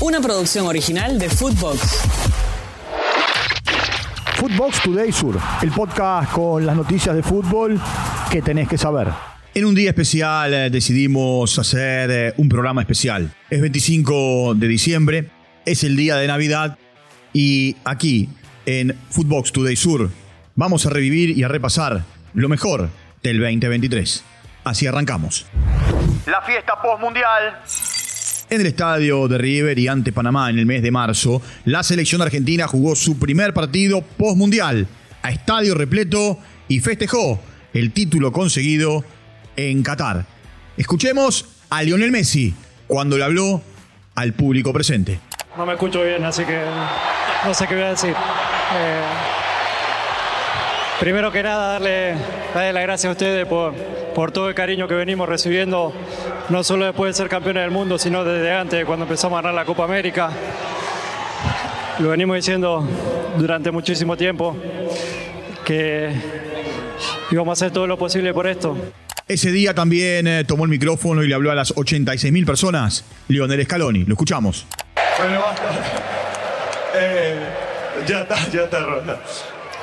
Una producción original de Footbox. Footbox Today Sur, el podcast con las noticias de fútbol que tenés que saber. En un día especial eh, decidimos hacer eh, un programa especial. Es 25 de diciembre, es el día de Navidad y aquí en Footbox Today Sur vamos a revivir y a repasar lo mejor del 2023. Así arrancamos. La fiesta postmundial. En el estadio de River y ante Panamá en el mes de marzo, la selección argentina jugó su primer partido postmundial a estadio repleto y festejó el título conseguido en Qatar. Escuchemos a Lionel Messi cuando le habló al público presente. No me escucho bien, así que no sé qué voy a decir. Eh, primero que nada, darle, darle las gracias a ustedes por, por todo el cariño que venimos recibiendo, no solo después de ser campeones del mundo, sino desde antes, cuando empezamos a ganar la Copa América. Lo venimos diciendo durante muchísimo tiempo, que íbamos a hacer todo lo posible por esto. Ese día también eh, tomó el micrófono y le habló a las 86.000 personas. Lionel Scaloni, lo escuchamos. Bueno, basta. Eh, ya está, ya está rota.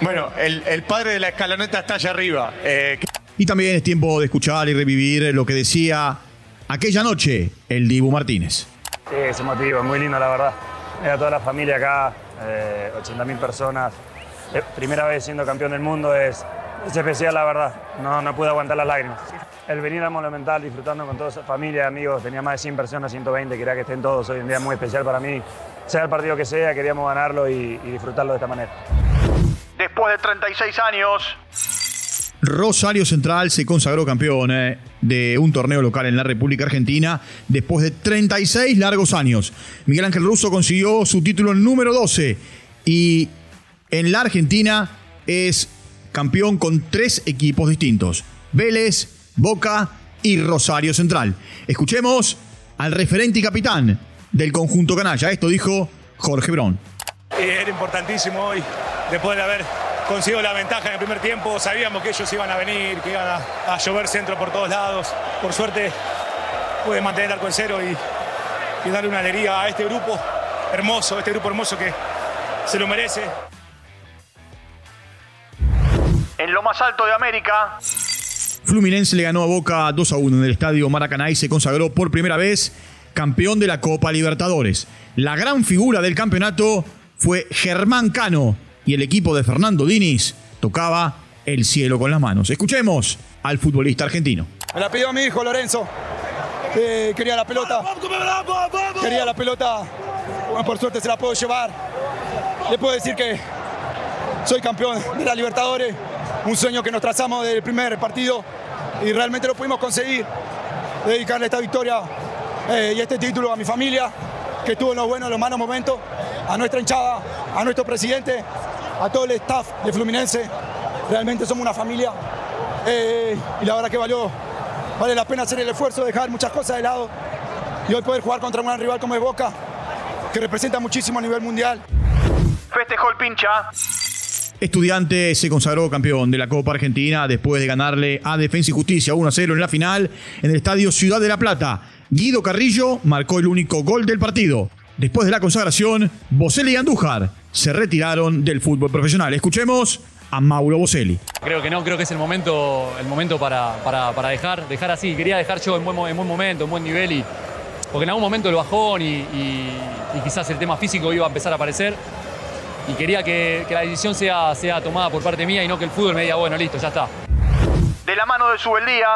Bueno, el, el padre de la escaloneta está allá arriba. Eh, Y también es tiempo de escuchar y revivir lo que decía aquella noche el Dibu Martínez. Sí, es emotivo, es muy lindo la verdad. Era toda la familia acá, eh, 80.000 personas. Eh, primera vez siendo campeón del mundo es, es especial la verdad. No, no pude aguantar las lágrimas. El venir al Monumental disfrutando con toda esa familia, amigos, tenía más de 100 personas, 120, quería que estén todos. Hoy un día muy especial para mí. Sea el partido que sea, queríamos ganarlo y, y disfrutarlo de esta manera. Después de 36 años. Rosario Central se consagró campeón eh, de un torneo local en la República Argentina después de 36 largos años. Miguel Ángel Russo consiguió su título número 12 y en la Argentina es campeón con tres equipos distintos. Vélez, Boca y Rosario Central. Escuchemos al referente y capitán del conjunto canalla. Esto dijo Jorge Brón. Era importantísimo hoy, después de haber conseguido la ventaja en el primer tiempo, sabíamos que ellos iban a venir, que iban a, a llover centro por todos lados. Por suerte pude mantener el arco en cero y, y darle una alegría a este grupo hermoso, este grupo hermoso que se lo merece. En lo más alto de América. Fluminense le ganó a Boca 2 a 1 en el estadio Maracaná y se consagró por primera vez campeón de la Copa Libertadores. La gran figura del campeonato fue Germán Cano y el equipo de Fernando Diniz tocaba el cielo con las manos. Escuchemos al futbolista argentino. Me la pidió mi hijo Lorenzo. Quería la pelota. Quería la pelota. Bueno, por suerte se la puedo llevar. Le puedo decir que soy campeón de la Libertadores. Un sueño que nos trazamos desde el primer partido y realmente lo pudimos conseguir. Dedicarle esta victoria eh, y este título a mi familia, que estuvo en los buenos y los malos momentos, a nuestra hinchada, a nuestro presidente, a todo el staff de Fluminense. Realmente somos una familia eh, y la verdad que valió, vale la pena hacer el esfuerzo, dejar muchas cosas de lado y hoy poder jugar contra un gran rival como es Boca, que representa muchísimo a nivel mundial. Festejó el pincha. Estudiante se consagró campeón de la Copa Argentina después de ganarle a Defensa y Justicia 1 a 0 en la final en el estadio Ciudad de la Plata. Guido Carrillo marcó el único gol del partido. Después de la consagración, Boselli y Andújar se retiraron del fútbol profesional. Escuchemos a Mauro Boselli. Creo que no, creo que es el momento, el momento para, para, para dejar, dejar así. Quería dejar yo en buen, mo- en buen momento, en buen nivel, y, porque en algún momento el bajón y, y- y quizás el tema físico iba a empezar a aparecer. Y quería que, que la decisión sea, sea tomada por parte mía y no que el fútbol me diga, bueno, listo, ya está. De la mano de Subeldía.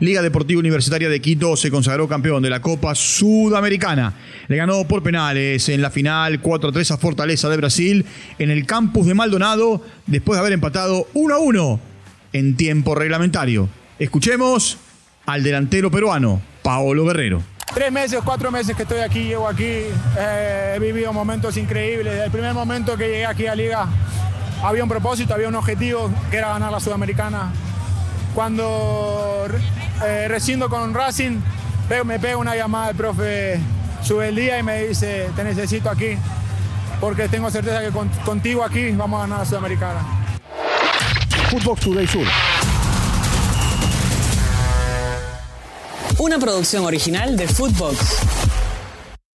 Liga Deportiva Universitaria de Quito se consagró campeón de la Copa Sudamericana. Le ganó por penales en la final 4-3 a Fortaleza de Brasil en el campus de Maldonado después de haber empatado 1-1 en tiempo reglamentario. Escuchemos al delantero peruano, Paolo Guerrero. Tres meses, cuatro meses que estoy aquí, llevo aquí, eh, he vivido momentos increíbles. El primer momento que llegué aquí a Liga había un propósito, había un objetivo que era ganar la Sudamericana. Cuando eh, rescindo con Racing, me pega una llamada el profe sube el día y me dice, te necesito aquí, porque tengo certeza que con- contigo aquí vamos a ganar la Sudamericana. Footbox Today Sur. Una producción original de Footbox.